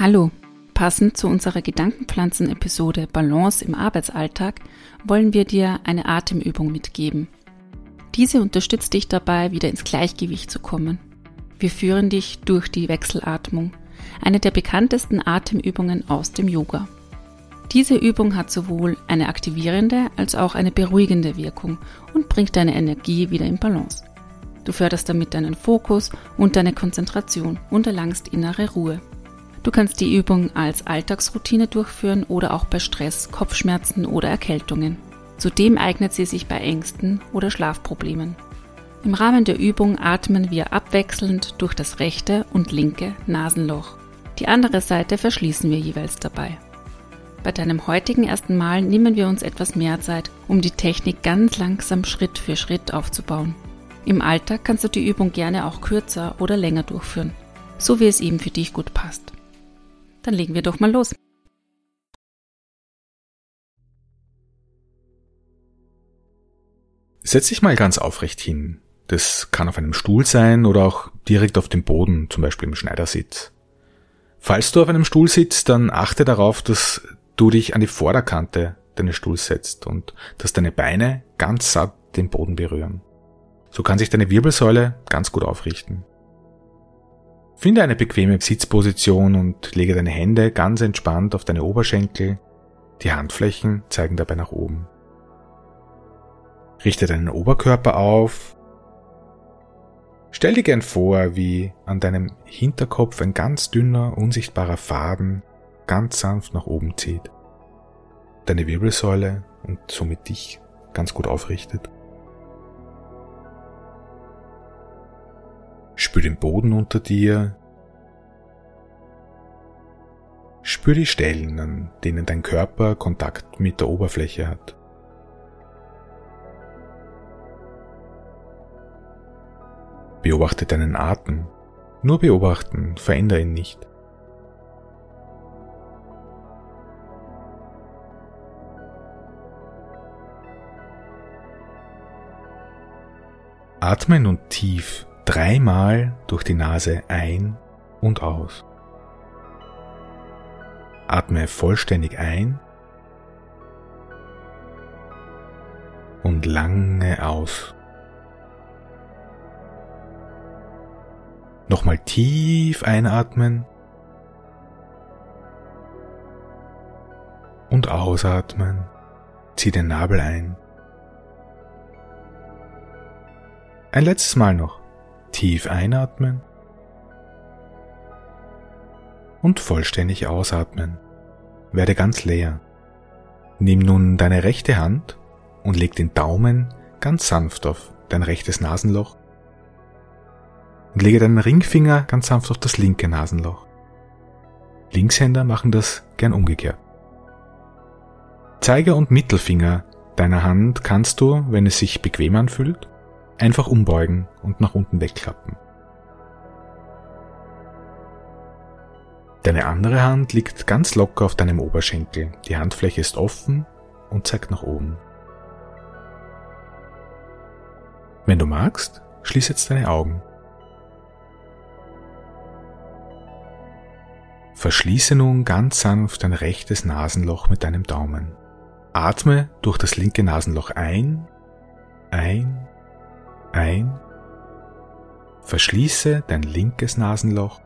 Hallo, passend zu unserer Gedankenpflanzen-Episode Balance im Arbeitsalltag wollen wir dir eine Atemübung mitgeben. Diese unterstützt dich dabei, wieder ins Gleichgewicht zu kommen. Wir führen dich durch die Wechselatmung, eine der bekanntesten Atemübungen aus dem Yoga. Diese Übung hat sowohl eine aktivierende als auch eine beruhigende Wirkung und bringt deine Energie wieder in Balance. Du förderst damit deinen Fokus und deine Konzentration und erlangst innere Ruhe. Du kannst die Übung als Alltagsroutine durchführen oder auch bei Stress, Kopfschmerzen oder Erkältungen. Zudem eignet sie sich bei Ängsten oder Schlafproblemen. Im Rahmen der Übung atmen wir abwechselnd durch das rechte und linke Nasenloch. Die andere Seite verschließen wir jeweils dabei. Bei deinem heutigen ersten Mal nehmen wir uns etwas mehr Zeit, um die Technik ganz langsam Schritt für Schritt aufzubauen. Im Alltag kannst du die Übung gerne auch kürzer oder länger durchführen, so wie es eben für dich gut passt. Dann legen wir doch mal los. Setz dich mal ganz aufrecht hin. Das kann auf einem Stuhl sein oder auch direkt auf dem Boden, zum Beispiel im Schneidersitz. Falls du auf einem Stuhl sitzt, dann achte darauf, dass du dich an die Vorderkante deines Stuhls setzt und dass deine Beine ganz satt den Boden berühren. So kann sich deine Wirbelsäule ganz gut aufrichten. Finde eine bequeme Sitzposition und lege deine Hände ganz entspannt auf deine Oberschenkel. Die Handflächen zeigen dabei nach oben. Richte deinen Oberkörper auf. Stell dir gern vor, wie an deinem Hinterkopf ein ganz dünner, unsichtbarer Faden ganz sanft nach oben zieht. Deine Wirbelsäule und somit dich ganz gut aufrichtet. Spür den Boden unter dir. Spür die Stellen, an denen dein Körper Kontakt mit der Oberfläche hat. Beobachte deinen Atem. Nur beobachten, verändere ihn nicht. Atme nun tief dreimal durch die Nase ein und aus. Atme vollständig ein und lange aus. Nochmal tief einatmen und ausatmen. Zieh den Nabel ein. Ein letztes Mal noch. Tief einatmen und vollständig ausatmen. Werde ganz leer. Nimm nun deine rechte Hand und leg den Daumen ganz sanft auf dein rechtes Nasenloch und lege deinen Ringfinger ganz sanft auf das linke Nasenloch. Linkshänder machen das gern umgekehrt. Zeiger und Mittelfinger deiner Hand kannst du, wenn es sich bequem anfühlt, einfach umbeugen und nach unten wegklappen. Deine andere Hand liegt ganz locker auf deinem Oberschenkel. Die Handfläche ist offen und zeigt nach oben. Wenn du magst, schließ jetzt deine Augen. Verschließe nun ganz sanft dein rechtes Nasenloch mit deinem Daumen. Atme durch das linke Nasenloch ein, ein ein, verschließe dein linkes Nasenloch,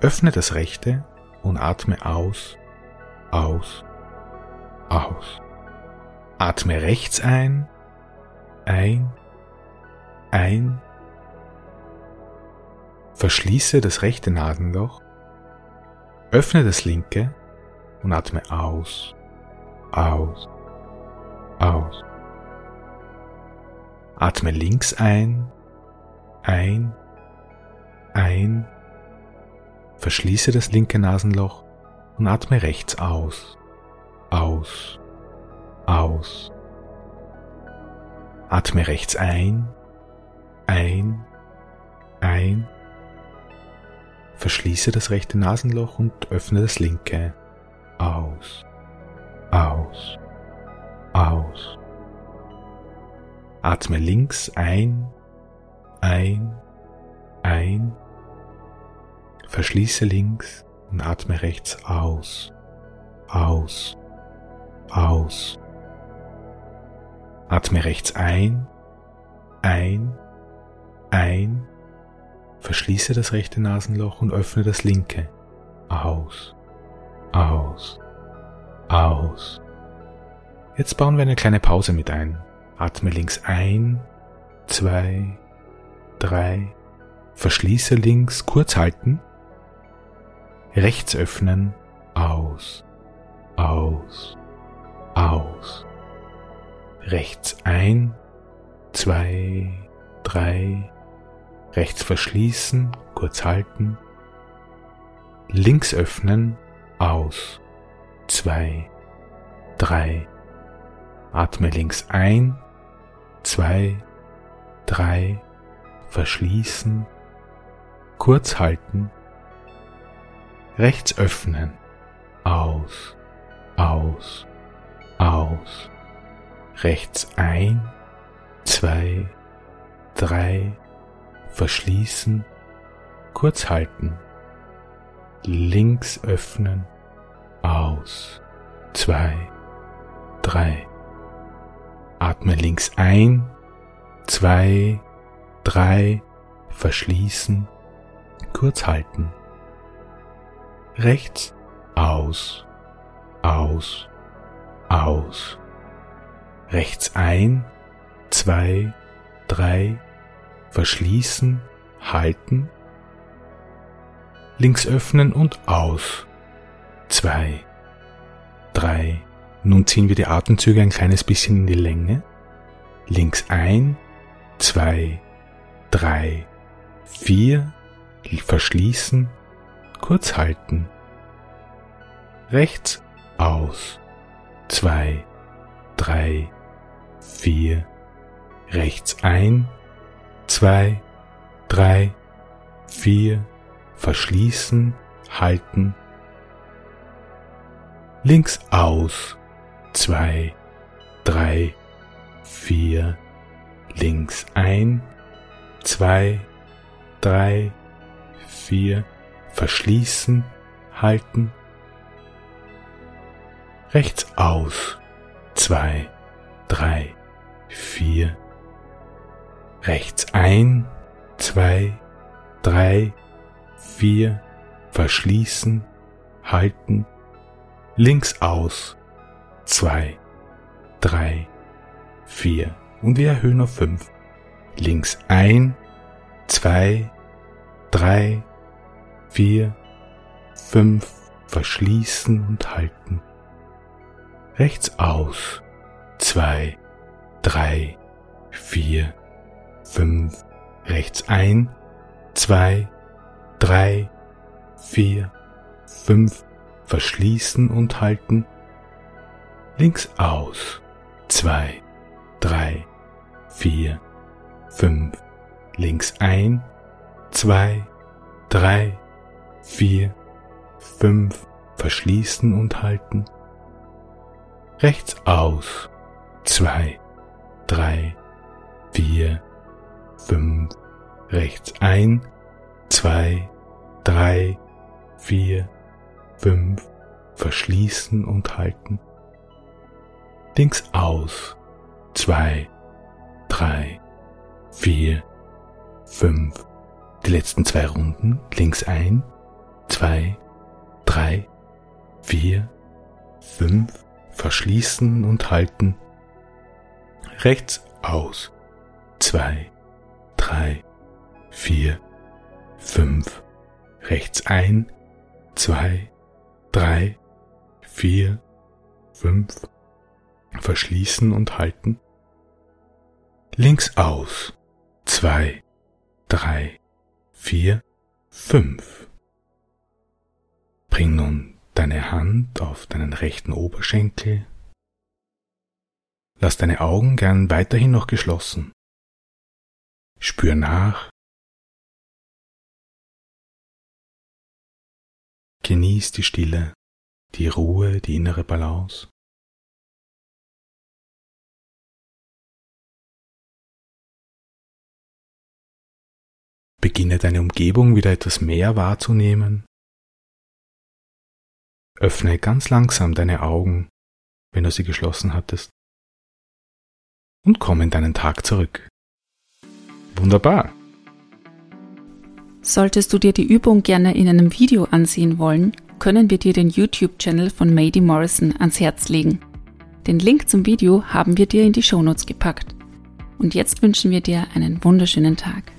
öffne das rechte und atme aus, aus, aus. Atme rechts ein, ein, ein, verschließe das rechte Nasenloch, öffne das linke und atme aus, aus, Atme links ein, ein, ein, verschließe das linke Nasenloch und atme rechts aus, aus, aus. Atme rechts ein, ein, ein, verschließe das rechte Nasenloch und öffne das linke, aus, aus, aus. Atme links ein, ein, ein. Verschließe links und atme rechts aus, aus, aus. Atme rechts ein, ein, ein. Verschließe das rechte Nasenloch und öffne das linke. Aus, aus, aus. Jetzt bauen wir eine kleine Pause mit ein. Atme links ein, zwei, drei. Verschließe links, kurz halten. Rechts öffnen, aus, aus, aus. Rechts ein, zwei, drei. Rechts verschließen, kurz halten. Links öffnen, aus, zwei, drei. Atme links ein, zwei, drei, verschließen, kurz halten, rechts öffnen, aus, aus, aus, rechts ein, zwei, drei, verschließen, kurz halten, links öffnen, aus, zwei, drei, Atme links ein, zwei, drei, verschließen, kurz halten. Rechts aus, aus, aus. Rechts ein, zwei, drei, verschließen, halten. Links öffnen und aus. Zwei, drei, nun ziehen wir die Atemzüge ein kleines bisschen in die Länge. Links ein, zwei, drei, vier, verschließen, kurz halten. Rechts aus, zwei, drei, vier, rechts ein, zwei, drei, vier, verschließen, halten. Links aus, zwei, drei, vier, links ein, zwei, drei, vier, verschließen, halten, rechts aus, zwei, drei, vier, rechts ein, zwei, drei, vier, verschließen, halten, links aus, zwei, drei, vier. Und wir erhöhen auf fünf. Links ein, zwei, drei, vier, fünf, verschließen und halten. Rechts aus, zwei, drei, vier, fünf, rechts ein, zwei, drei, vier, fünf, verschließen und halten. Links aus, zwei, drei, vier, fünf, links ein, zwei, drei, vier, fünf, verschließen und halten, rechts aus, zwei, drei, vier, fünf, rechts ein, zwei, drei, vier, fünf, verschließen und halten, links aus, zwei, drei, vier, fünf. Die letzten zwei Runden, links ein, zwei, drei, vier, fünf, verschließen und halten. Rechts aus, zwei, drei, vier, fünf. Rechts ein, zwei, drei, vier, fünf, verschließen und halten. Links aus. Zwei, drei, vier, fünf. Bring nun deine Hand auf deinen rechten Oberschenkel. Lass deine Augen gern weiterhin noch geschlossen. Spür nach. Genieß die Stille, die Ruhe, die innere Balance. Beginne deine Umgebung wieder etwas mehr wahrzunehmen. Öffne ganz langsam deine Augen, wenn du sie geschlossen hattest. Und komm in deinen Tag zurück. Wunderbar. Solltest du dir die Übung gerne in einem Video ansehen wollen, können wir dir den YouTube-Channel von Mady Morrison ans Herz legen. Den Link zum Video haben wir dir in die Shownotes gepackt. Und jetzt wünschen wir dir einen wunderschönen Tag.